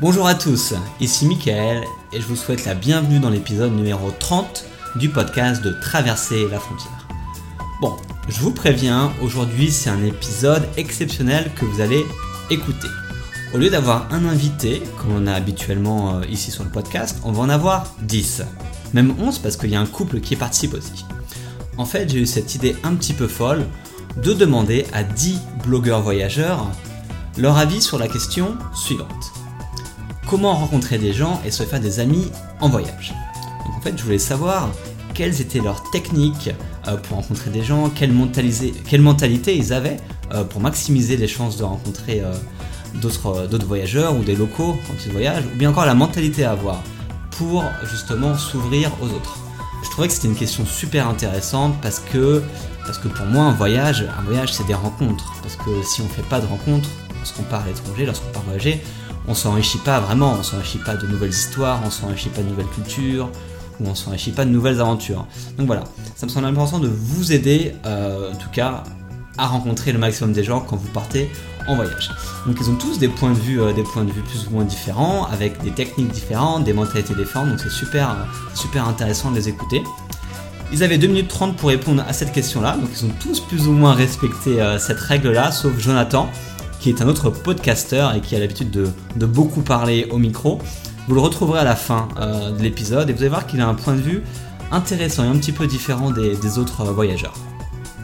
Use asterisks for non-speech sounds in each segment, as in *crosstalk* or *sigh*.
Bonjour à tous, ici Mickaël et je vous souhaite la bienvenue dans l'épisode numéro 30 du podcast de Traverser la frontière. Bon, je vous préviens, aujourd'hui c'est un épisode exceptionnel que vous allez écouter. Au lieu d'avoir un invité, comme on a habituellement euh, ici sur le podcast, on va en avoir 10. Même 11 parce qu'il y a un couple qui participe aussi. En fait, j'ai eu cette idée un petit peu folle de demander à 10 blogueurs voyageurs leur avis sur la question suivante. Comment rencontrer des gens et se faire des amis en voyage En fait, je voulais savoir quelles étaient leurs techniques euh, pour rencontrer des gens, quelle, mentalité ils avaient euh, pour maximiser les chances de rencontrer euh, d'autres voyageurs ou des locaux quand ils voyagent, ou bien encore la mentalité à avoir pour justement s'ouvrir aux autres. Je trouvais que c'était une question super intéressante parce que, parce que pour moi un voyage, un voyage c'est des rencontres. Parce que si on ne fait pas de rencontres, lorsqu'on part à l'étranger, lorsqu'on part voyager, on s'enrichit pas vraiment, on s'enrichit pas de nouvelles histoires, on s'enrichit pas de nouvelles cultures, ou on s'enrichit pas de nouvelles aventures. Donc voilà, ça me semble important de vous aider, euh, en tout cas, à rencontrer le maximum des gens quand vous partez en voyage. Donc ils ont tous des points de vue, euh, des points de vue plus ou moins différents, avec des techniques différentes, des mentalités différentes, donc c'est super, euh, super intéressant de les écouter. Ils avaient 2 minutes 30 pour répondre à cette question-là, donc ils ont tous plus ou moins respecté cette règle-là, sauf Jonathan, qui est un autre podcaster et qui a l'habitude de, beaucoup parler au micro. Vous le retrouverez à la fin de l'épisode et vous allez voir qu'il a un point de vue intéressant et un petit peu différent des, autres euh, voyageurs.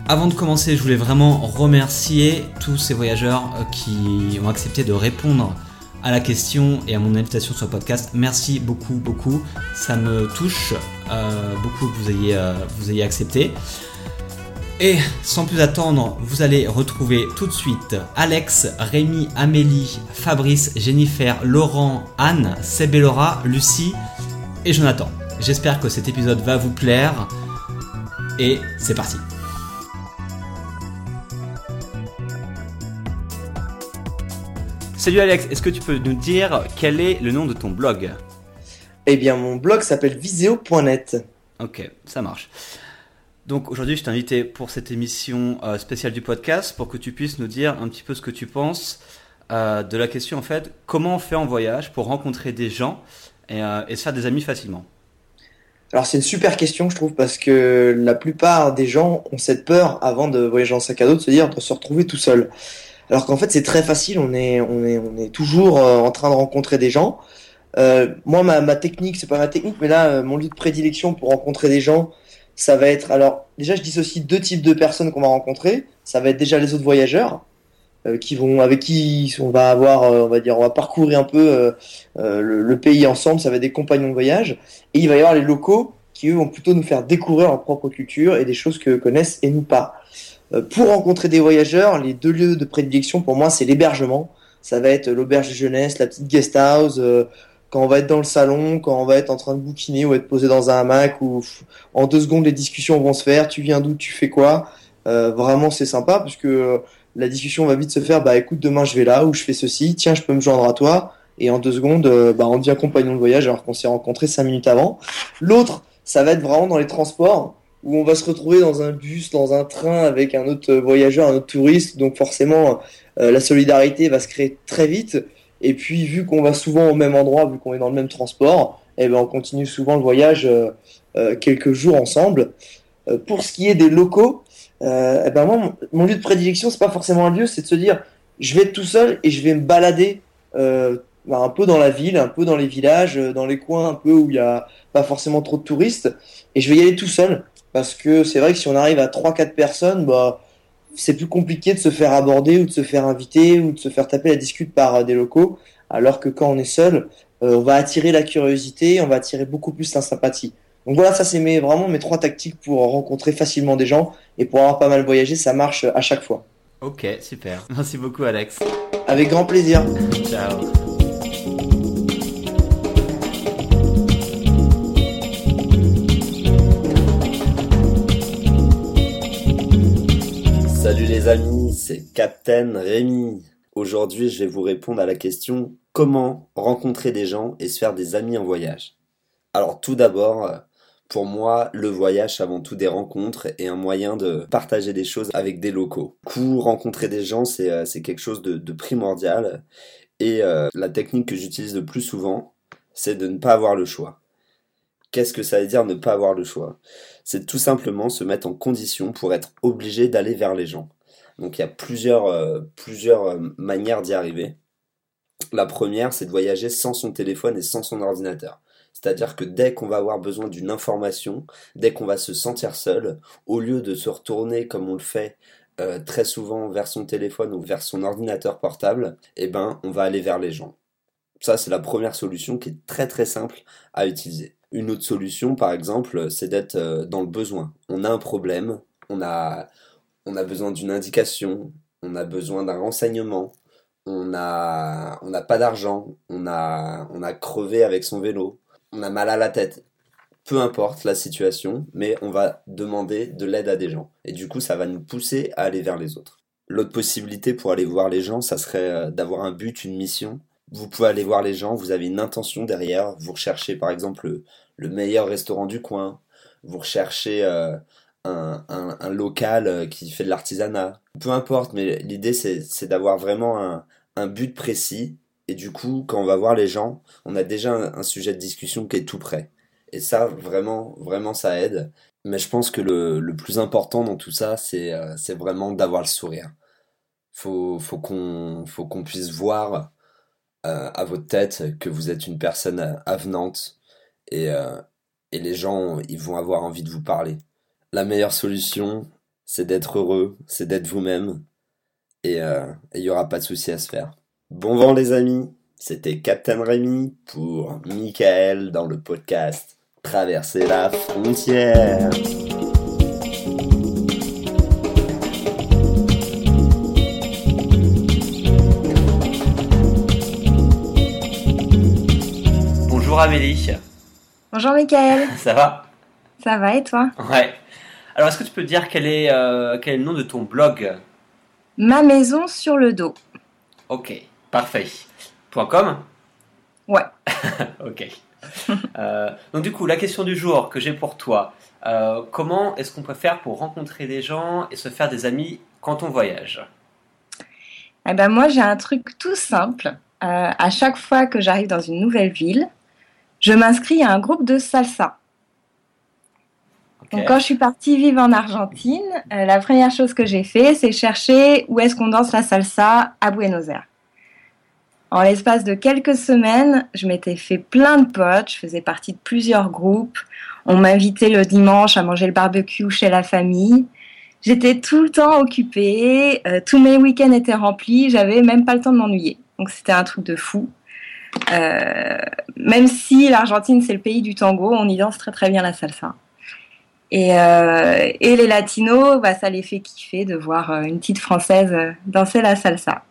Avant de commencer, je voulais vraiment remercier tous ces voyageurs euh, qui ont accepté de répondre à la question et à mon invitation sur le podcast. Merci beaucoup, beaucoup. Ça me touche euh, beaucoup que vous ayez accepté. Et sans plus attendre, vous allez retrouver tout de suite Alex, Rémi, Amélie, Fabrice, Jennifer, Laurent, Anne, Sebelora, Lucie et Jonathan. J'espère que cet épisode va vous plaire. Et c'est parti. Salut Alex, est-ce que tu peux nous dire quel est le nom de ton blog? Eh bien mon blog s'appelle viseo.net. Ok, ça marche. Donc aujourd'hui je t'ai invité pour cette émission euh, spéciale du podcast pour que tu puisses nous dire un petit peu ce que tu penses euh, de la question en fait comment on fait en voyage pour rencontrer des gens et euh, se faire des amis facilement? Alors c'est une super question, je trouve, parce que la plupart des gens ont cette peur avant de voyager en sac à dos de se dire de se retrouver tout seul. Alors qu'en fait c'est très facile, on est on est on est toujours en train de rencontrer des gens. Moi ma, ma technique, c'est pas ma technique, mais là mon lieu de prédilection pour rencontrer des gens, ça va être alors déjà je dissocie deux types de personnes qu'on va rencontrer. Ça va être déjà les autres voyageurs euh, qui vont avec qui on va avoir euh, on va dire on va parcourir un peu euh, le, pays ensemble. Ça va être des compagnons de voyage. Et il va y avoir les locaux qui eux vont plutôt nous faire découvrir leur propre culture et des choses que connaissent et nous pas. Pour rencontrer des voyageurs les deux lieux de prédilection pour moi c'est l'hébergement. Ça va être l'auberge de jeunesse la petite guest house quand on va être dans le salon, quand on va être en train de bouquiner ou être posé dans un hamac, ou en deux secondes les discussions vont se faire. Tu viens d'où, tu fais quoi Vraiment, c'est sympa parce que la discussion va vite se faire, bah écoute, demain je vais là, ou je fais ceci, tiens, je peux me joindre à toi, et en deux secondes, euh, bah, on devient compagnon de voyage alors qu'on s'est rencontré cinq minutes avant. L'autre, ça va être vraiment dans les transports, où on va se retrouver dans un bus, dans un train avec un autre voyageur, un autre touriste, donc forcément, euh, la solidarité va se créer très vite, et puis vu qu'on va souvent au même endroit, vu qu'on est dans le même transport, eh ben, on continue souvent le voyage euh, quelques jours ensemble. pour ce qui est des locaux, euh, eh ben moi, mon, lieu de prédilection, c'est pas forcément un lieu, c'est de se dire, je vais être tout seul et je vais me balader euh, bah, un peu dans la ville, un peu dans les villages, euh, dans les coins un peu où il y a pas forcément trop de touristes, et je vais y aller tout seul, parce que c'est vrai que si on arrive à 3-4 personnes, bah c'est plus compliqué de se faire aborder ou de se faire inviter ou de se faire taper la discute par euh, des locaux, alors que quand on est seul, euh, on va attirer la curiosité, on va attirer beaucoup plus la sympathie. Donc voilà, ça c'est mes, vraiment mes trois tactiques pour rencontrer facilement des gens et pour avoir pas mal voyagé, ça marche à chaque fois. Ok, super. *laughs* Merci beaucoup Alex. Avec grand plaisir. Ciao. Amis, c'est Captain Rémi. Aujourd'hui, je vais vous répondre à la question comment rencontrer des gens et se faire des amis en voyage? Alors tout d'abord, pour moi, le voyage, c'est avant tout des rencontres et un moyen de partager des choses avec des locaux. Du rencontrer des gens, c'est, euh, quelque chose de, primordial. Et euh, la technique que j'utilise le plus souvent, c'est de ne pas avoir le choix. Qu'est-ce que ça veut dire ne pas avoir le choix? C'est tout simplement se mettre en condition pour être obligé d'aller vers les gens. Donc il y a plusieurs, euh, plusieurs euh, manières d'y arriver. La première, c'est de voyager sans son téléphone et sans son ordinateur. C'est-à-dire que dès qu'on va avoir besoin d'une information, dès qu'on va se sentir seul, au lieu de se retourner comme on le fait euh, très souvent vers son téléphone ou vers son ordinateur portable, eh ben, on va aller vers les gens. Ça, c'est la première solution qui est très très simple à utiliser. Une autre solution, par exemple, c'est d'être dans le besoin. On a un problème, on a, on a besoin d'une indication, on a besoin d'un renseignement, on a, on n'a pas d'argent, on a, on a crevé avec son vélo, on a mal à la tête. Peu importe la situation, mais on va demander de l'aide à des gens. Et du coup, ça va nous pousser à aller vers les autres. L'autre possibilité pour aller voir les gens, ça serait euh, d'avoir un but, une mission. Vous pouvez aller voir les gens, vous avez une intention derrière, vous recherchez par exemple le, meilleur restaurant du coin, vous recherchez euh, un, un, local euh, qui fait de l'artisanat. Peu importe, mais l'idée c'est d'avoir vraiment un, un but précis et du coup, quand on va voir les gens, on a déjà un, sujet de discussion qui est tout prêt. Et ça, vraiment, vraiment, ça aide. Mais je pense que le, le plus important dans tout ça, c'est euh, vraiment d'avoir le sourire. Faut, faut qu'on qu'on puisse voir euh, à votre tête que vous êtes une personne avenante et, euh, et les gens, ils vont avoir envie de vous parler. La meilleure solution, c'est d'être heureux, c'est d'être vous-même et il n'y aura pas de souci à se faire. Bon vent les amis, c'était Captain Rémi pour Michael dans le podcast Traverser la frontière. Bonjour Amélie. Bonjour Michael. Ça va? Ça va et toi? Ouais. Alors est-ce que tu peux dire quel est, euh, quel est le nom de ton blog? Ma maison sur le dos. Ok. Parfait. .com? Ouais. *laughs* ok. Euh, donc du coup, la question du jour que j'ai pour toi, euh, comment est-ce qu'on peut faire pour rencontrer des gens et se faire des amis quand on voyage? Eh ben moi, j'ai un truc tout simple. Euh, à chaque fois que j'arrive dans une nouvelle ville, je m'inscris à un groupe de salsa. Quand je suis partie vivre en Argentine, la première chose que j'ai fait, c'est chercher où est-ce qu'on danse la salsa à Buenos Aires. En l'espace de quelques semaines, je m'étais fait plein de potes, je faisais partie de plusieurs groupes. On m'invitait le dimanche à manger le barbecue chez la famille. J'étais tout le temps occupée, euh, tous mes week-ends étaient remplis, j'avais même pas le temps de m'ennuyer. Donc c'était un truc de fou. Euh, même si l'Argentine c'est le pays du tango, on y danse très très bien la salsa. Et, euh, et les latinos, bah, ça les fait kiffer de voir une petite française danser la salsa.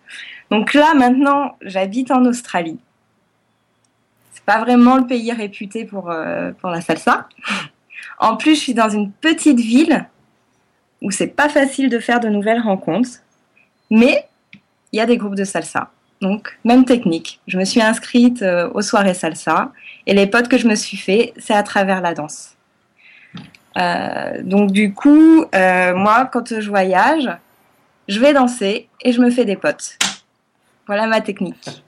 Donc là, maintenant, j'habite en Australie. C'est pas vraiment le pays réputé pour, euh, pour la salsa. En plus, je suis dans une petite ville où c'est pas facile de faire de nouvelles rencontres, mais il y a des groupes de salsa. Donc, même technique. Je me suis inscrite euh, aux soirées salsa et les potes que je me suis fait, c'est à travers la danse. Euh, donc, du coup, moi, quand je voyage, je vais danser et je me fais des potes. Voilà ma technique.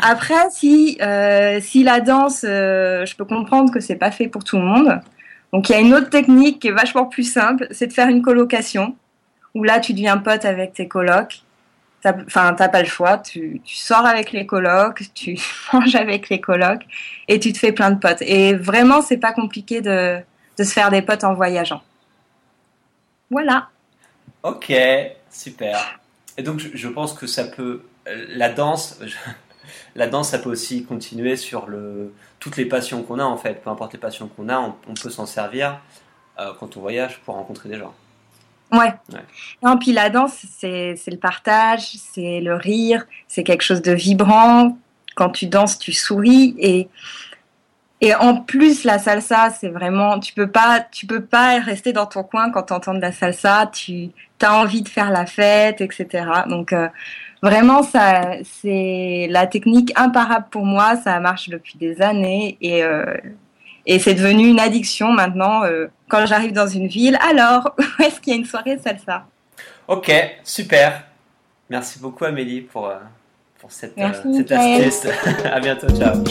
Après, si, euh, si la danse, euh, je peux comprendre que c'est pas fait pour tout le monde. Donc il y a une autre technique qui est vachement plus simple, c'est de faire une colocation, où là tu deviens pote avec tes colocs. Enfin, t'as pas le choix, tu, tu, sors avec les colocs, tu *laughs* manges avec les colocs, et tu te fais plein de potes. Et vraiment, c'est pas compliqué de, de se faire des potes en voyageant. Voilà. Ok, super. Et donc je pense que ça peut la danse, *laughs* la danse, ça peut aussi continuer sur le, toutes les passions qu'on a en fait. Peu importe les passions qu'on a, on, peut s'en servir euh, quand on voyage pour rencontrer des gens. Ouais. Non, puis la danse, c'est le partage, c'est le rire, c'est quelque chose de vibrant. Quand tu danses, tu souris et et en plus, la salsa, c'est vraiment, tu peux pas, tu peux pas rester dans ton coin quand tu entends de la salsa. Tu as envie de faire la fête, etc. Donc, euh, Vraiment, ça, c'est la technique imparable pour moi. Ça marche depuis des années et, euh, et c'est devenu une addiction maintenant. Euh, quand j'arrive dans une ville, alors, *laughs* où est-ce qu'il y a une soirée salsa? Ok, super. Merci beaucoup Amélie pour, pour cette, Merci, cette astuce. *laughs* à bientôt, ciao.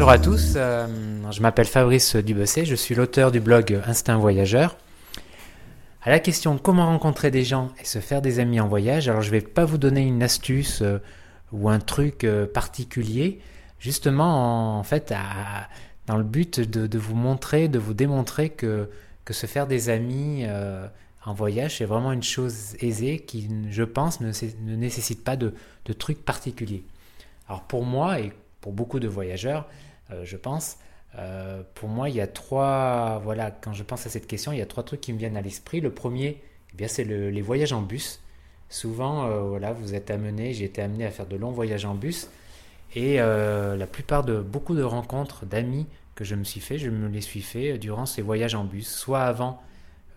Bonjour à tous, euh, je m'appelle Fabrice Dubesset, je suis l'auteur du blog Instinct Voyageur. À la question comment rencontrer des gens et se faire des amis en voyage, alors je ne vais pas vous donner une astuce euh, ou un truc euh, particulier, justement en, fait dans le but de, de vous montrer, de vous démontrer que, que se faire des amis en voyage c'est vraiment une chose aisée qui, je pense, ne, nécessite pas de, de trucs particuliers. Alors pour moi et pour beaucoup de voyageurs, je pense, euh, pour moi il y a trois, voilà, quand je pense à cette question, il y a trois trucs qui me viennent à l'esprit. Le premier, eh bien c'est le- les voyages en bus. Souvent, euh, voilà, vous êtes amené, j'ai été amené à faire de longs voyages en bus, et euh, la plupart de beaucoup de rencontres d'amis que je me suis fait, je me les suis fait durant ces voyages en bus, soit avant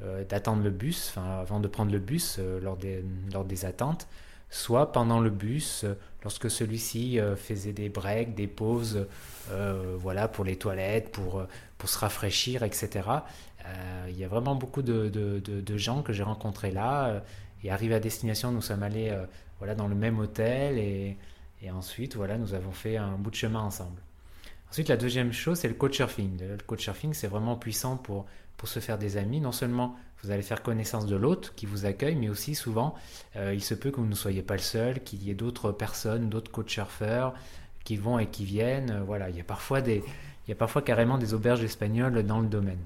euh, d'attendre le bus, enfin avant de prendre le bus euh, lors, des, lors des attentes, soit pendant le bus, euh, lorsque celui-ci euh, faisait des breaks, des pauses, euh, voilà, pour les toilettes, pour, euh, pour se rafraîchir, etc. Euh, il y a vraiment beaucoup de, de- gens que j'ai rencontrés là. et arrivé à destination, nous sommes allés voilà, dans le même hôtel et, et ensuite, voilà, nous avons fait un bout de chemin ensemble. Ensuite, la deuxième chose, c'est le couchsurfing. Le couchsurfing, c'est vraiment puissant pour, pour se faire des amis. Non seulement vous allez faire connaissance de l'autre qui vous accueille, mais aussi souvent, il se peut que vous ne soyez pas le seul, qu'il y ait d'autres personnes, d'autres couchsurfeurs qui vont et qui viennent. Euh, Voilà, il y a parfois carrément des auberges espagnoles dans le domaine.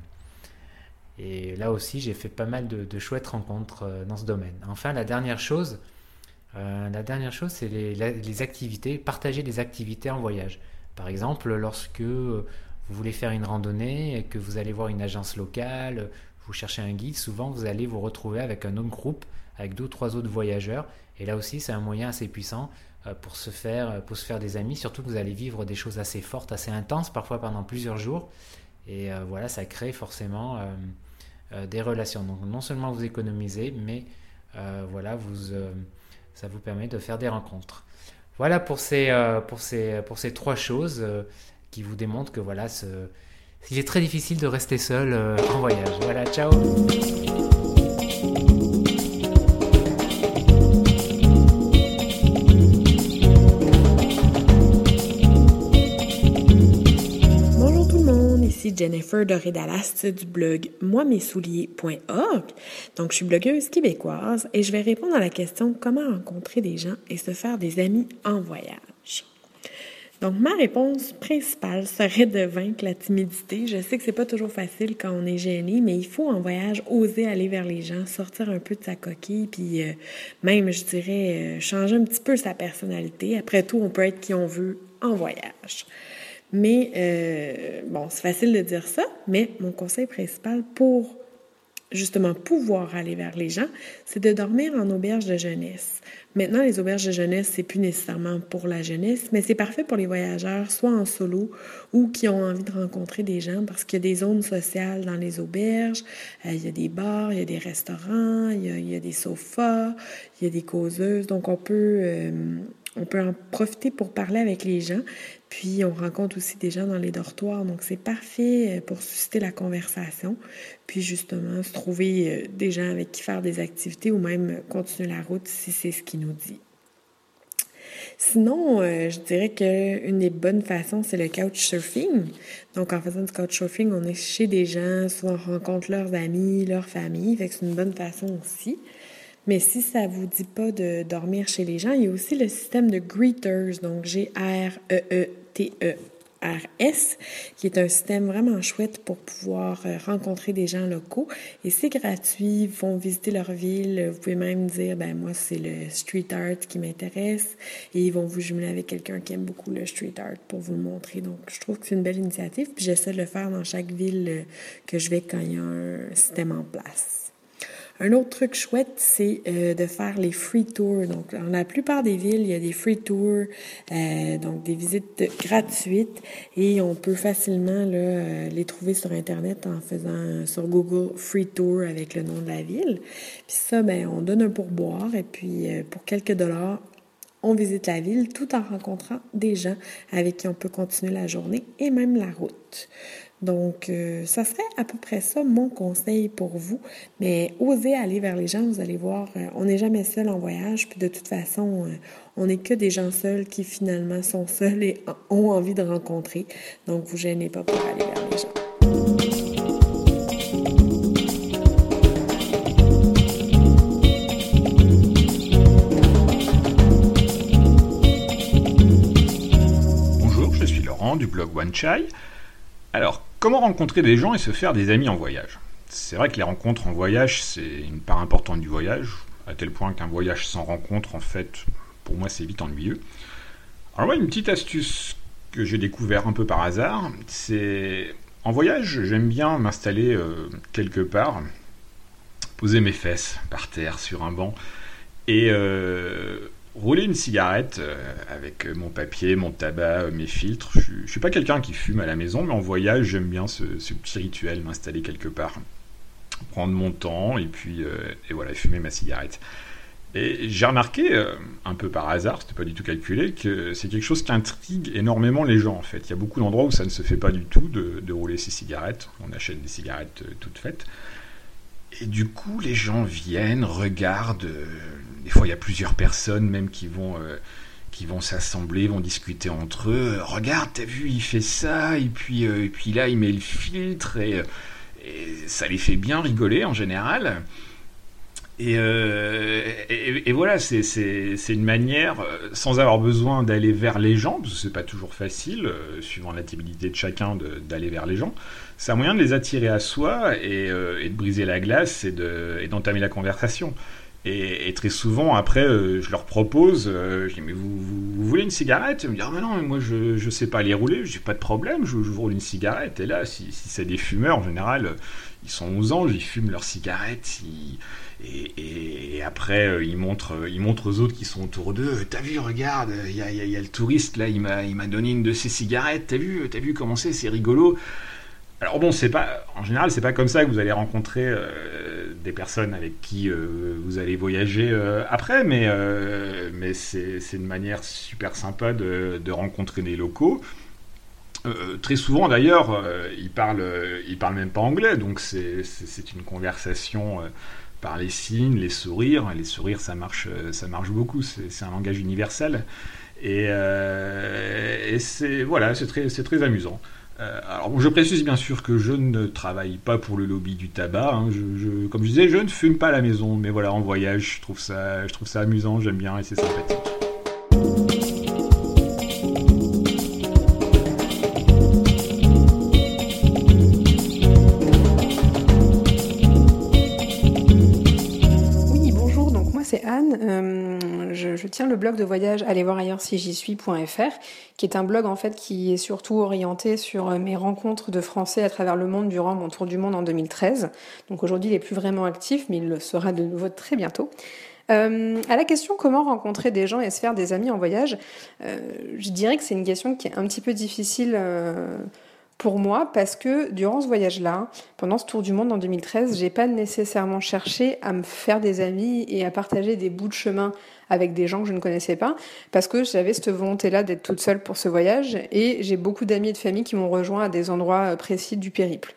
Et là aussi, j'ai fait pas mal de, chouettes rencontres euh, dans ce domaine. Enfin, la dernière chose, euh, la dernière chose, c'est les, les activités, partager des activités en voyage. Par exemple, lorsque vous voulez faire une randonnée et que vous allez voir une agence locale, vous cherchez un guide, souvent vous allez vous retrouver avec un autre groupe, avec deux ou trois autres voyageurs. Et là aussi, c'est un moyen assez puissant pour se faire, pour se faire des amis. Surtout que vous allez vivre des choses assez fortes, assez intenses, parfois pendant plusieurs jours. Et euh, voilà, ça crée forcément euh, euh, des relations. Donc non seulement vous économisez, mais euh, voilà, vous, euh, ça vous permet de faire des rencontres. Voilà pour ces, euh, pour ces, pour ces trois choses euh, qui vous démontrent que voilà, ce, est très difficile de rester seul euh, en voyage. Voilà, ciao Jennifer Doré Dallas du blog moimessouliers.org. Donc, je suis blogueuse québécoise et je vais répondre à la question comment rencontrer des gens et se faire des amis en voyage? Donc, ma réponse principale serait de vaincre la timidité. Je sais que c'est pas toujours facile quand on est gêné, mais il faut en voyage oser aller vers les gens, sortir un peu de sa coquille, puis euh, même, je dirais, euh, changer un petit peu sa personnalité. Après tout, on peut être qui on veut en voyage. Mais, euh, bon, c'est facile de dire ça, mais mon conseil principal pour justement pouvoir aller vers les gens, c'est de dormir en auberge de jeunesse. Maintenant, les auberges de jeunesse, c'est plus nécessairement pour la jeunesse, mais c'est parfait pour les voyageurs, soit en solo ou qui ont envie de rencontrer des gens parce qu'il y a des zones sociales dans les auberges, euh, il y a des bars, il y a des restaurants, il y a, des sofas, il y a des causeuses, donc on peut, euh, on peut en profiter pour parler avec les gens. Puis on rencontre aussi des gens dans les dortoirs, donc c'est parfait euh, pour susciter la conversation. Puis justement, se trouver euh, des gens avec qui faire des activités ou même continuer la route si c'est ce qui nous dit. Sinon, euh, je dirais qu'une des bonnes façons, c'est le couchsurfing. Donc, en faisant du couchsurfing, on est chez des gens, soit on rencontre leurs amis, leur famille, fait que c'est une bonne façon aussi. Mais si ça vous dit pas de dormir chez les gens, il y a aussi le système de greeters, donc G-R-E-E-T-E-R-S, qui est un système vraiment chouette pour pouvoir euh, rencontrer des gens locaux. Et c'est gratuit, ils vont visiter leur ville. Vous pouvez même dire, ben moi, c'est le street art qui m'intéresse. Et ils vont vous jumeler avec quelqu'un qui aime beaucoup le street art pour vous le montrer. Donc, je trouve que c'est une belle initiative. Puis j'essaie de le faire dans chaque ville euh, que je vais quand il y a un système en place. Un autre truc chouette, c'est euh, de faire les free tours. Donc, dans la plupart des villes, il y a des free tours, euh, donc des visites gratuites, et on peut facilement euh, les trouver sur Internet en faisant sur Google free tour avec le nom de la ville. Puis ça, ben, on donne un pourboire, et puis pour quelques dollars, on visite la ville tout en rencontrant des gens avec qui on peut continuer la journée et même la route. Donc, euh, ça serait à peu près ça mon conseil pour vous. Mais osez aller vers les gens, vous allez voir, euh, on n'est jamais seul en voyage. Puis de toute façon, euh, on n'est que des gens seuls qui finalement sont seuls et ont envie de rencontrer. Donc, vous gênez pas pour aller vers les gens. Bonjour, je suis Laurent du blog One Chai. Alors, comment rencontrer des gens et se faire des amis en voyage? C'est vrai que les rencontres en voyage, c'est une part importante du voyage, à tel point qu'un voyage sans rencontre, en fait, pour moi, c'est vite ennuyeux. Alors moi, une petite astuce que j'ai découvert un peu par hasard, c'est en voyage, j'aime bien m'installer euh, quelque part, poser mes fesses par terre sur un banc et euh, rouler une cigarette euh, avec mon papier, mon tabac, mes filtres. Je, ne suis pas quelqu'un qui fume à la maison, mais en voyage, j'aime bien ce, petit rituel, m'installer quelque part, prendre mon temps et puis et voilà, fumer ma cigarette. Et j'ai remarqué, euh, un peu par hasard, c'était pas du tout calculé, que c'est quelque chose qui intrigue énormément les gens en fait. Il y a beaucoup d'endroits où ça ne se fait pas du tout de, rouler ses cigarettes. On achète des cigarettes euh, toutes faites. Et du coup, les gens viennent, regardent. Euh, des fois, il y a plusieurs personnes même qui vont, vont s'assembler, vont discuter entre eux. Regarde, t'as vu, il fait ça, et puis, puis là, il met le filtre, et ça les fait bien rigoler en général. Euh, et, et, voilà, c'est une manière, euh, sans avoir besoin d'aller vers les gens, parce que c'est pas toujours facile, euh, suivant l'intimidité de chacun, d'aller vers les gens, c'est un moyen de les attirer à soi et, de briser la glace et d'entamer la conversation. Et, très souvent, après, je leur propose, je dis, mais vous, vous, voulez une cigarette? Ils me disent, ah, mais non, moi je, je sais pas les rouler, j'ai pas de problème, je, je vous roule une cigarette. Et là, si, si c'est des fumeurs, en général, ils sont aux anges, ils fument leurs cigarettes, et, après euh, ils, montrent, euh, ils montrent aux autres qui sont autour d'eux, t'as vu, regarde, il y a, le touriste là, il m'a donné une de ses cigarettes, t'as vu, t'as vu comment c'est, c'est rigolo. Alors bon, c'est pas, en général, c'est pas comme ça que vous allez rencontrer euh, des personnes avec qui vous allez voyager après, mais, mais c'est une manière super sympa de rencontrer des locaux. Euh, très souvent d'ailleurs, euh, parlent, ils parlent même pas anglais, donc c'est une conversation euh, par les signes, les sourires. Les sourires, ça marche, ça marche beaucoup. C'est un langage universel, et, c'est voilà, c'est très, très amusant. alors, je précise bien sûr que je ne travaille pas pour le lobby du tabac. Hein. comme je disais, je ne fume pas à la maison, mais voilà, en voyage, je trouve ça, je trouve ça amusant, j'aime bien et c'est sympathique. Je tiens le blog de voyage Allez voir ailleurs si j'y suis.fr, qui est un blog en fait qui est surtout orienté sur euh, mes rencontres de Français à travers le monde durant mon tour du monde en 2013. Donc aujourd'hui, il est plus vraiment actif, mais il le sera de nouveau très bientôt. Euh, à la question comment rencontrer des gens et se faire des amis en voyage, euh, je dirais que c'est une question qui est un petit peu difficile. Pour moi parce que durant ce voyage-là, pendant ce tour du monde en 2013, j'ai pas nécessairement cherché à me faire des amis et à partager des bouts de chemin avec des gens que je ne connaissais pas parce que j'avais cette volonté-là d'être toute seule pour ce voyage et j'ai beaucoup d'amis et de familles qui m'ont rejoint à des endroits euh, précis du périple.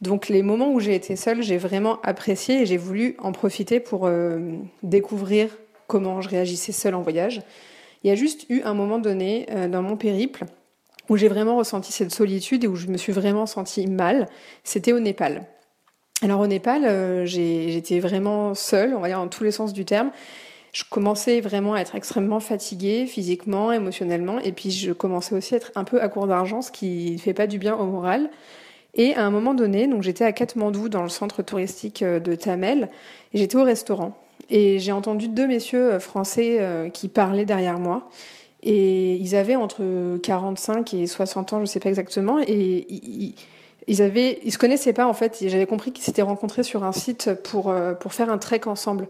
Donc les moments où j'ai été seule, j'ai vraiment apprécié et j'ai voulu en profiter pour euh, découvrir comment je réagissais seule en voyage. Il y a juste eu un moment donné euh, dans mon périple où j'ai vraiment ressenti cette solitude et où je me suis vraiment sentie mal, c'était au Népal. Alors au Népal, euh, j'étais vraiment seule, on va dire dans tous les sens du terme. Je commençais vraiment à être extrêmement fatiguée physiquement, émotionnellement, et puis je commençais aussi à être un peu à court d'argent, ce qui ne fait pas du bien au moral. Et à un moment donné, donc j'étais à Katmandou, dans le centre touristique euh, de Tamel, et j'étais au restaurant. Et j'ai entendu deux messieurs euh, français qui parlaient derrière moi. Et ils avaient entre 45 et 60 ans, je ne sais pas exactement. Et ils, ils, se connaissaient pas en fait. J'avais compris qu'ils s'étaient rencontrés sur un site pour, euh, faire un trek ensemble.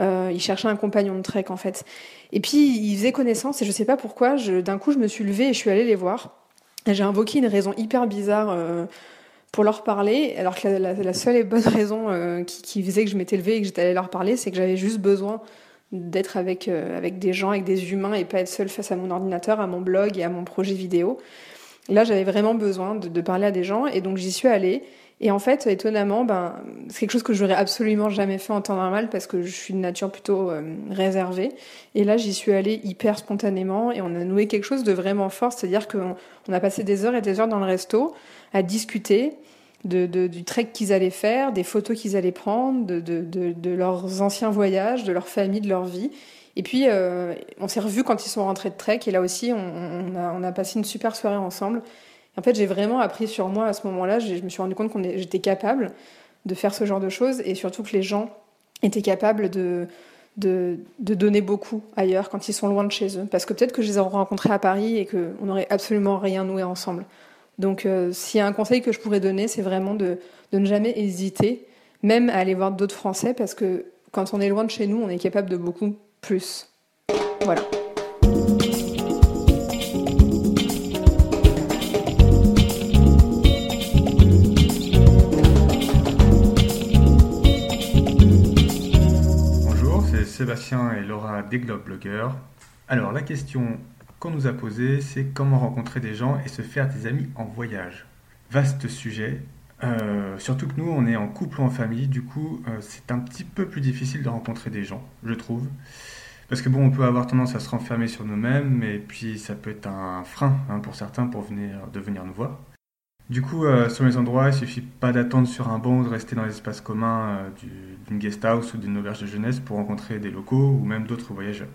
Euh, ils cherchaient un compagnon de trek en fait. Et puis ils faisaient connaissance et je sais pas pourquoi. D'un coup, je me suis levée et je suis allée les voir. J'ai invoqué une raison hyper bizarre euh, pour leur parler, alors que la, seule et bonne *laughs* raison qui, qui, faisait que je m'étais levée et que j'étais allée leur parler, c'est que j'avais juste besoin d'être avec, avec des gens, avec des humains et pas être seule face à mon ordinateur, à mon blog et à mon projet vidéo. Là, j'avais vraiment besoin de, de, parler à des gens et donc j'y suis allée. Et en fait, étonnamment, ben, c'est quelque chose que j'aurais absolument jamais fait en temps normal parce que je suis de nature plutôt euh, réservée. Et là, j'y suis allée hyper spontanément et on a noué quelque chose de vraiment fort. C'est-à-dire qu'on on a passé des heures et des heures dans le resto à discuter de, du trek qu'ils allaient faire, des photos qu'ils allaient prendre, de, leurs anciens voyages, de leur famille, de leur vie. Et puis, euh, on s'est revus quand ils sont rentrés de trek. Et là aussi, on, on, a, on a passé une super soirée ensemble. En fait, j'ai vraiment appris sur moi à ce moment-là. Je me suis rendu compte que j'étais capable de faire ce genre de choses et surtout que les gens étaient capables de, de, donner beaucoup ailleurs quand ils sont loin de chez eux. Parce que peut-être que je les aurais rencontrés à Paris et qu'on n'aurait absolument rien noué ensemble. Donc, euh, s'il y a un conseil que je pourrais donner, c'est vraiment de, ne jamais hésiter, même à aller voir d'autres Français, parce que quand on est loin de chez nous, on est capable de beaucoup plus. Voilà. Sébastien et Laura des Blogueurs. Alors la question qu'on nous a posée, c'est comment rencontrer des gens et se faire des amis en voyage. Vaste sujet, euh, surtout que nous on est en couple ou en famille, du coup euh, c'est un petit peu plus difficile de rencontrer des gens, je trouve. Parce que bon, on peut avoir tendance à se renfermer sur nous-mêmes, mais puis ça peut être un frein hein, pour certains pour venir, de venir nous voir. Du coup, euh, sur les endroits, il suffit pas d'attendre sur un banc ou de rester dans l'espace commun d'une guest house ou d'une auberge de jeunesse pour rencontrer des locaux ou même d'autres voyageurs.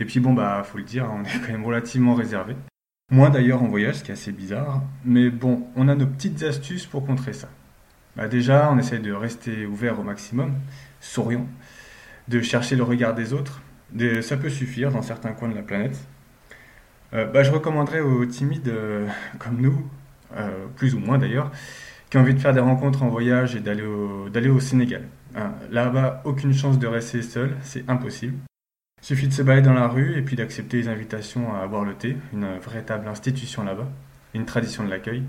Et puis bon, bah, faut le dire, on est quand même relativement réservé. Moi d'ailleurs en voyage, ce qui est assez bizarre, mais bon, on a nos petites astuces pour contrer ça. Bah, déjà, on essaye de rester ouvert au maximum, souriant, de chercher le regard des autres. ça peut suffire dans certains coins de la planète. Euh, bah, je recommanderais aux timides comme nous euh, plus ou moins d'ailleurs, qui ont envie de faire des rencontres en voyage et d'aller au, d'aller au Sénégal. Hein, là-bas, aucune chance de rester seul, c'est impossible. Suffit de se balader dans la rue et puis d'accepter les invitations à boire le thé, une véritable institution là-bas, une tradition de l'accueil.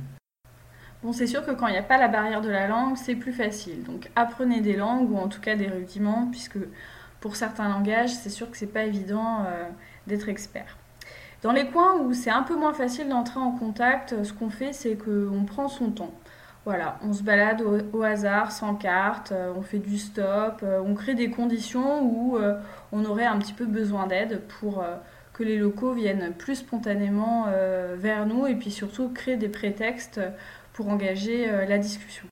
Bon, c'est sûr que quand il n'y a pas la barrière de la langue, c'est plus facile. Donc apprenez des langues ou en tout cas des rudiments, puisque pour certains langages, c'est sûr que c'est pas évident euh, d'être expert. Dans les coins où c'est un peu moins facile d'entrer en contact, ce qu'on fait, c'est qu'on prend son temps. Voilà, on se balade au, hasard, sans carte, euh, on fait du stop, euh, on crée des conditions où euh, on aurait un petit peu besoin d'aide pour que les locaux viennent plus spontanément vers nous et puis surtout créer des prétextes pour engager la discussion.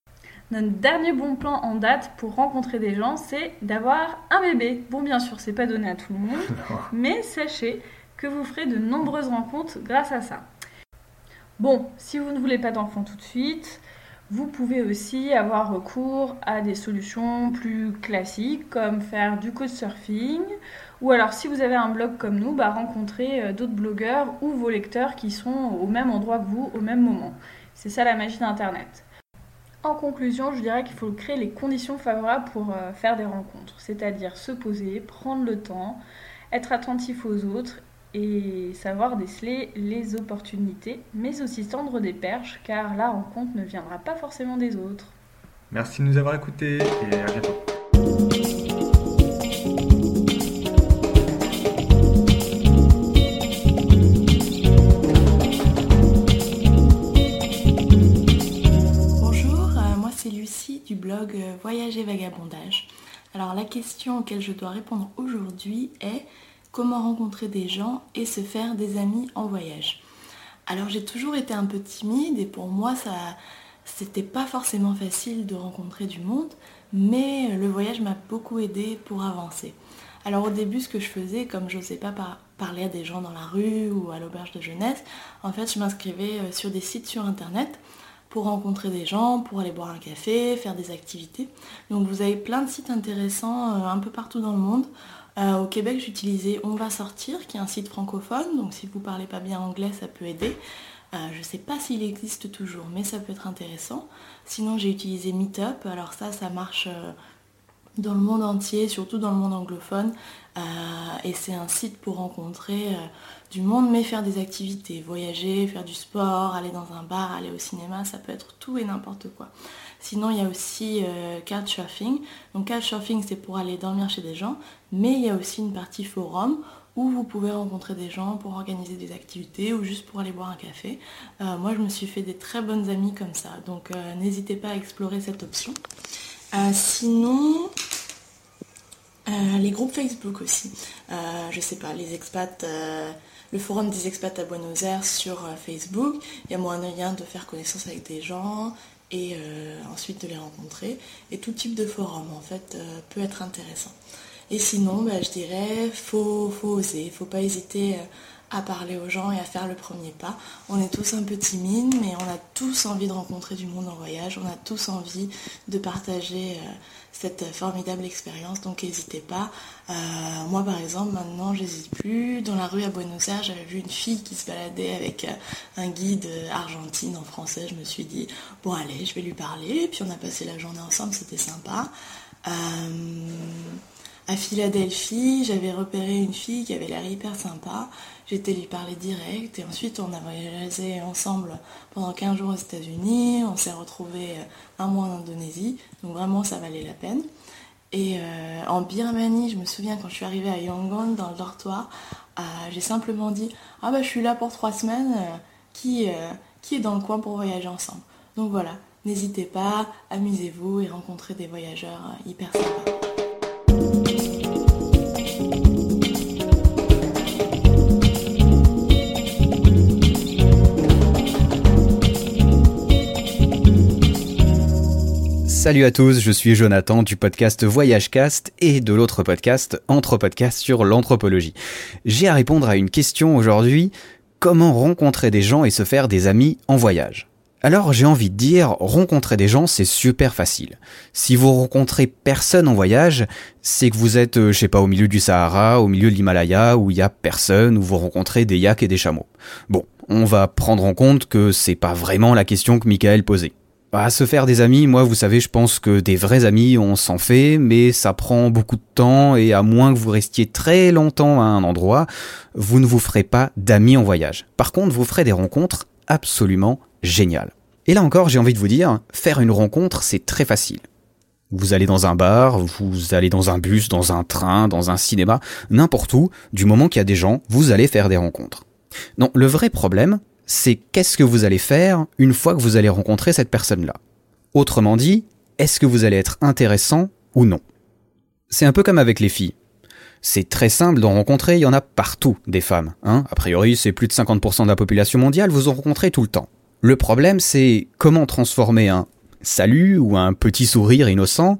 Notre dernier bon plan en date pour rencontrer des gens, c'est d'avoir un bébé. Bon, bien sûr, c'est pas donné à tout le monde, *laughs* mais sachez que vous ferez de nombreuses rencontres grâce à ça. Bon, si vous ne voulez pas d'enfants tout de suite, vous pouvez aussi avoir recours à des solutions plus classiques comme faire du surfing ou alors si vous avez un blog comme nous, bah, rencontrer euh, d'autres blogueurs ou vos lecteurs qui sont au même endroit que vous au même moment. C'est ça la magie d'Internet. En conclusion, je dirais qu'il faut créer les conditions favorables pour euh, faire des rencontres, c'est-à-dire se poser, prendre le temps, être attentif aux autres et savoir déceler les opportunités, mais aussi tendre des perches, car la rencontre ne viendra pas forcément des autres. Merci de nous avoir écoutés et à bientôt. Bonjour, euh, moi c'est Lucie du blog euh, Voyage et Vagabondage. Alors la question auquel je dois répondre aujourd'hui est comment rencontrer des gens et se faire des amis en voyage. Alors j'ai toujours été un peu timide et pour moi ça c'était pas forcément facile de rencontrer du monde, mais le voyage m'a beaucoup aidé pour avancer. Alors au début ce que je faisais, comme je n'osais pas parler à des gens dans la rue ou à l'auberge de jeunesse, en fait je m'inscrivais euh, sur des sites sur internet pour rencontrer des gens, pour aller boire un café, faire des activités. Donc vous avez plein de sites intéressants euh, un peu partout dans le monde. Euh, au Québec, j'utilisais On va sortir, qui est un site francophone, donc si vous ne parlez pas bien anglais, ça peut aider. Euh, je ne sais pas s'il existe toujours, mais ça peut être intéressant. Sinon, j'ai utilisé Meetup, alors ça, ça marche dans le monde entier, surtout dans le monde anglophone. Euh, et c'est un site pour rencontrer euh, du monde, mais faire des activités, voyager, faire du sport, aller dans un bar, aller au cinéma, ça peut être tout et n'importe quoi. Sinon, il y a aussi euh, Couchsurfing. Donc Couchsurfing, c'est pour aller dormir chez des gens, mais il y a aussi une partie forum où vous pouvez rencontrer des gens pour organiser des activités ou juste pour aller boire un café. moi, je me suis fait des très bonnes amies comme ça, donc n'hésitez pas à explorer cette option. Sinon, euh, les groupes Facebook aussi. Euh, je sais pas, les expats, euh, le forum des expats à Buenos Aires sur Facebook. Il y a moyen de faire connaissance avec des gens et ensuite de les rencontrer. Et tout type de forum en fait peut être intéressant. Et sinon, bah, je dirais, faut, faut oser, faut pas hésiter à parler aux gens et à faire le premier pas. On est tous un peu timides, mais on a tous envie de rencontrer du monde en voyage, on a tous envie de partager euh, cette formidable expérience, donc n'hésitez pas. Euh, moi par exemple, maintenant j'hésite plus. Dans la rue à Buenos Aires, j'avais vu une fille qui se baladait avec euh, un guide argentine en français. Je me suis dit, bon allez, je vais lui parler. Puis on a passé la journée ensemble, c'était sympa. À Philadelphie, j'avais repéré une fille qui avait l'air hyper sympa. J'étais lui parler direct et ensuite on a voyagé ensemble pendant 15 jours aux États-Unis, on s'est retrouvé un mois en Indonésie, donc vraiment ça valait la peine. Et euh, en Birmanie, je me souviens quand je suis arrivée à Yangon dans le dortoir, euh, j'ai simplement dit Ah bah je suis là pour trois semaines, euh, qui est dans le coin pour voyager ensemble? Donc voilà, n'hésitez pas, amusez-vous et rencontrez des voyageurs hyper sympas. Salut à tous, je suis Jonathan du podcast Voyagecast et de l'autre podcast Entre sur l'anthropologie. J'ai à répondre à une question aujourd'hui, comment rencontrer des gens et se faire des amis en voyage? Alors j'ai envie de dire, rencontrer des gens c'est super facile. Si vous rencontrez personne en voyage, c'est que vous êtes, euh, je sais pas, au milieu du Sahara, au milieu de l'Himalaya, où il y a personne, où vous rencontrez des yaks et des chameaux. Bon, on va prendre en compte que c'est pas vraiment la question que Michael posait. À se faire des amis, moi vous savez, je pense que des vrais amis on s'en fait, mais ça prend beaucoup de temps et à moins que vous restiez très longtemps à un endroit, vous ne vous ferez pas d'amis en voyage. Par contre, vous ferez des rencontres absolument géniales. Et là encore, j'ai envie de vous dire, faire une rencontre, c'est très facile. Vous allez dans un bar, vous allez dans un bus, dans un train, dans un cinéma, n'importe où, du moment qu'il y a des gens, vous allez faire des rencontres. Non, le vrai problème, c'est qu'est-ce que vous allez faire une fois que vous allez rencontrer cette personne-là. Autrement dit, est-ce que vous allez être intéressant ou non C'est un peu comme avec les filles. C'est très simple d'en rencontrer, il y en a partout des femmes. Hein a priori, c'est plus de 50% de la population mondiale, vous en rencontrez tout le temps. Le problème, c'est comment transformer un salut ou un petit sourire innocent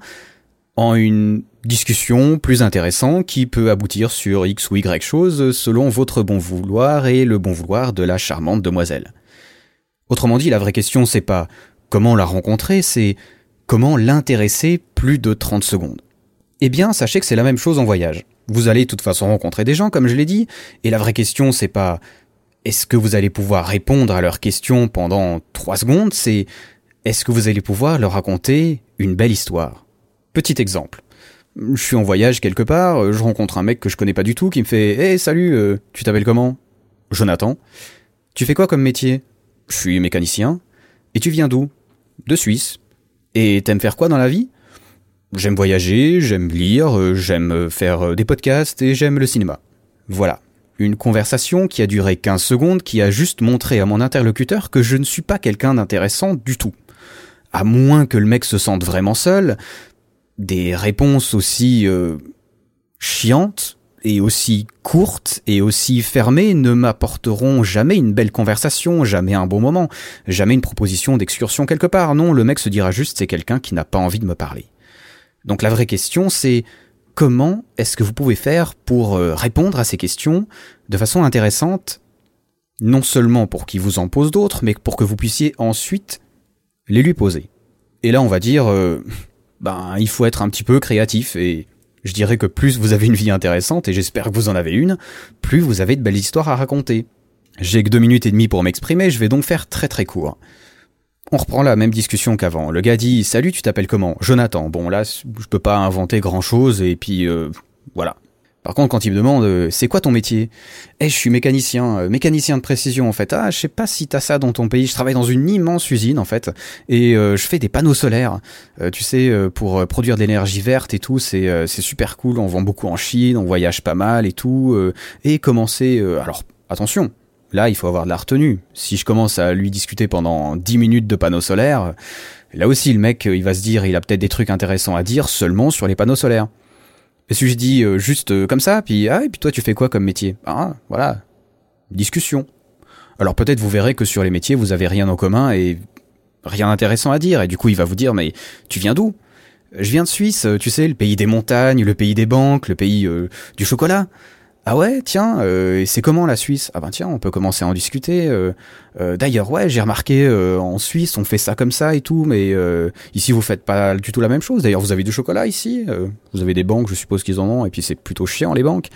en une discussion plus intéressante qui peut aboutir sur X ou Y chose selon votre bon vouloir et le bon vouloir de la charmante demoiselle. Autrement dit, la vraie question c'est pas comment la rencontrer, c'est comment l'intéresser plus de 30 secondes. Eh bien, sachez que c'est la même chose en voyage. Vous allez de toute façon rencontrer des gens, comme je l'ai dit, et la vraie question c'est pas est-ce que vous allez pouvoir répondre à leurs questions pendant 3 secondes, c'est est-ce que vous allez pouvoir leur raconter une belle histoire. Petit exemple je suis en voyage quelque part, euh, je rencontre un mec que je connais pas du tout qui me fait Hé, salut, euh, tu t'appelles comment? Jonathan. Tu fais quoi comme métier? Je suis mécanicien. Et tu viens d'où? De Suisse. Et t'aimes faire quoi dans la vie? J'aime voyager, j'aime lire, euh, j'aime faire des podcasts et j'aime le cinéma. Voilà. Une conversation qui a duré 15 secondes qui a juste montré à mon interlocuteur que je ne suis pas quelqu'un d'intéressant du tout. À moins que le mec se sente vraiment seul, des réponses aussi euh, chiantes et aussi courtes et aussi fermées ne m'apporteront jamais une belle conversation, jamais un bon moment, jamais une proposition d'excursion quelque part. Non, le mec se dira juste c'est quelqu'un qui n'a pas envie de me parler. Donc la vraie question c'est comment est-ce que vous pouvez faire pour euh, répondre à ces questions de façon intéressante, non seulement pour qu'il vous en pose d'autres, mais pour que vous puissiez ensuite les lui poser. Et là on va dire euh, ben il faut être un petit peu créatif et je dirais que plus vous avez une vie intéressante, et j'espère que vous en avez une, plus vous avez de belles histoires à raconter. J'ai que deux minutes et demie pour m'exprimer, je vais donc faire très très court. On reprend la même discussion qu'avant. Le gars dit Salut, tu t'appelles comment? Jonathan. Bon, là, je peux pas inventer grand chose, et puis euh, voilà. Par contre, quand il me demande euh, c'est quoi ton métier? Eh, je suis mécanicien, euh, mécanicien de précision en fait. Ah, je sais pas si t'as ça dans ton pays. Je travaille dans une immense usine en fait, et je fais des panneaux solaires. tu sais, pour produire de l'énergie verte et tout, c'est c'est super cool. On vend beaucoup en Chine, on voyage pas mal et tout. et commencer. alors attention, Là, il faut avoir de la retenue. Si je commence à lui discuter pendant 10 minutes de panneaux solaires, là aussi, le mec, il va se dire, il a peut-être des trucs intéressants à dire seulement sur les panneaux solaires. Et si je dis euh, juste euh, comme ça, puis ah, et puis toi, tu fais quoi comme métier? Ah, voilà, discussion. Alors peut-être vous verrez que sur les métiers, vous avez rien en commun et rien d'intéressant à dire. Et du coup, il va vous dire, mais tu viens d'où? Je viens de Suisse, tu sais, le pays des montagnes, le pays des banques, le pays euh, du chocolat. Ah ouais, tiens, euh, c'est comment la Suisse? Ah ben tiens, on peut commencer à en discuter. Euh, euh, D'ailleurs, ouais, j'ai remarqué en Suisse, on fait ça comme ça et tout, mais ici vous faites pas du tout la même chose. D'ailleurs, vous avez du chocolat ici, vous avez des banques, je suppose qu'ils en ont, et puis c'est plutôt chiant les banques.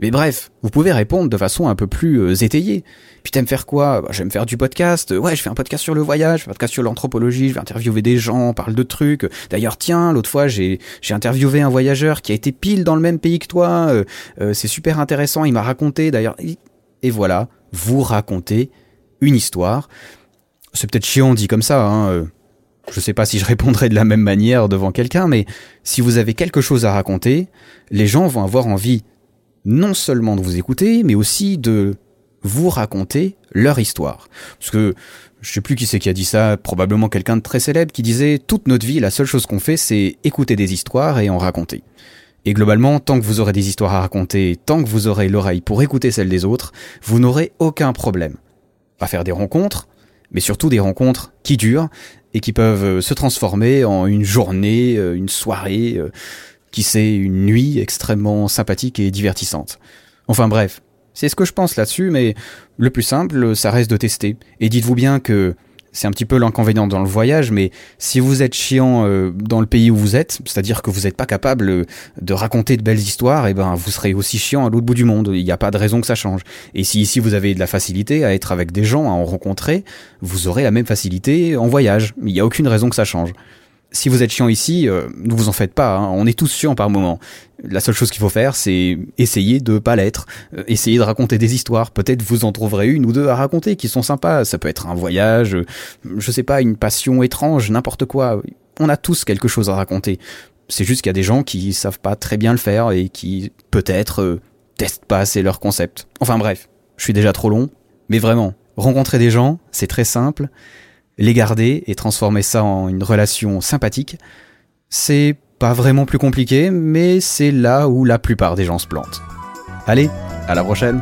Mais bref, vous pouvez répondre de façon un peu plus euh, étayée. Puis t'aimes faire quoi? Bah, J'aime faire du podcast. Ouais, je fais un podcast sur le voyage, un podcast sur l'anthropologie, je vais interviewer des gens, on parle de trucs. D'ailleurs, tiens, l'autre fois, j'ai interviewé un voyageur qui a été pile dans le même pays que toi. Euh, euh, c'est super intéressant, il m'a raconté d'ailleurs. Et voilà, vous racontez une histoire. C'est peut-être chiant dit comme ça, hein. Je sais pas si je répondrai de la même manière devant quelqu'un, mais si vous avez quelque chose à raconter, les gens vont avoir envie non seulement de vous écouter, mais aussi de vous raconter leur histoire. Parce que je sais plus qui c'est qui a dit ça, probablement quelqu'un de très célèbre qui disait toute notre vie, la seule chose qu'on fait, c'est écouter des histoires et en raconter. Et globalement, tant que vous aurez des histoires à raconter, tant que vous aurez l'oreille pour écouter celles des autres, vous n'aurez aucun problème à faire des rencontres, mais surtout des rencontres qui durent et qui peuvent se transformer en une journée, euh, une soirée, euh, qui c'est une nuit extrêmement sympathique et divertissante. Enfin bref, c'est ce que je pense là-dessus, mais le plus simple, ça reste de tester. Et dites-vous bien que c'est un petit peu l'inconvénient dans le voyage, mais si vous êtes chiant euh, dans le pays où vous êtes, c'est-à-dire que vous n'êtes pas capable de raconter de belles histoires, et eh ben vous serez aussi chiant à l'autre bout du monde. Il n'y a pas de raison que ça change. Et si ici vous avez de la facilité à être avec des gens, à en rencontrer, vous aurez la même facilité en voyage. Il n'y a aucune raison que ça change si vous êtes chiant ici, euh, ne vous en faites pas, hein. on est tous chiants par moment. La seule chose qu'il faut faire, c'est essayer de pas l'être, euh, essayer de raconter des histoires. Peut-être vous en trouverez une ou deux à raconter qui sont sympas. Ça peut être un voyage, euh, je sais pas, une passion étrange, n'importe quoi. On a tous quelque chose à raconter. C'est juste qu'il y a des gens qui savent pas très bien le faire et qui peut-être testent pas assez leur concept. Enfin bref, je suis déjà trop long, mais vraiment, rencontrer des gens, c'est très simple les garder et transformer ça en une relation sympathique, c'est pas vraiment plus compliqué, mais c'est là où la plupart des gens se plantent. Allez, à la prochaine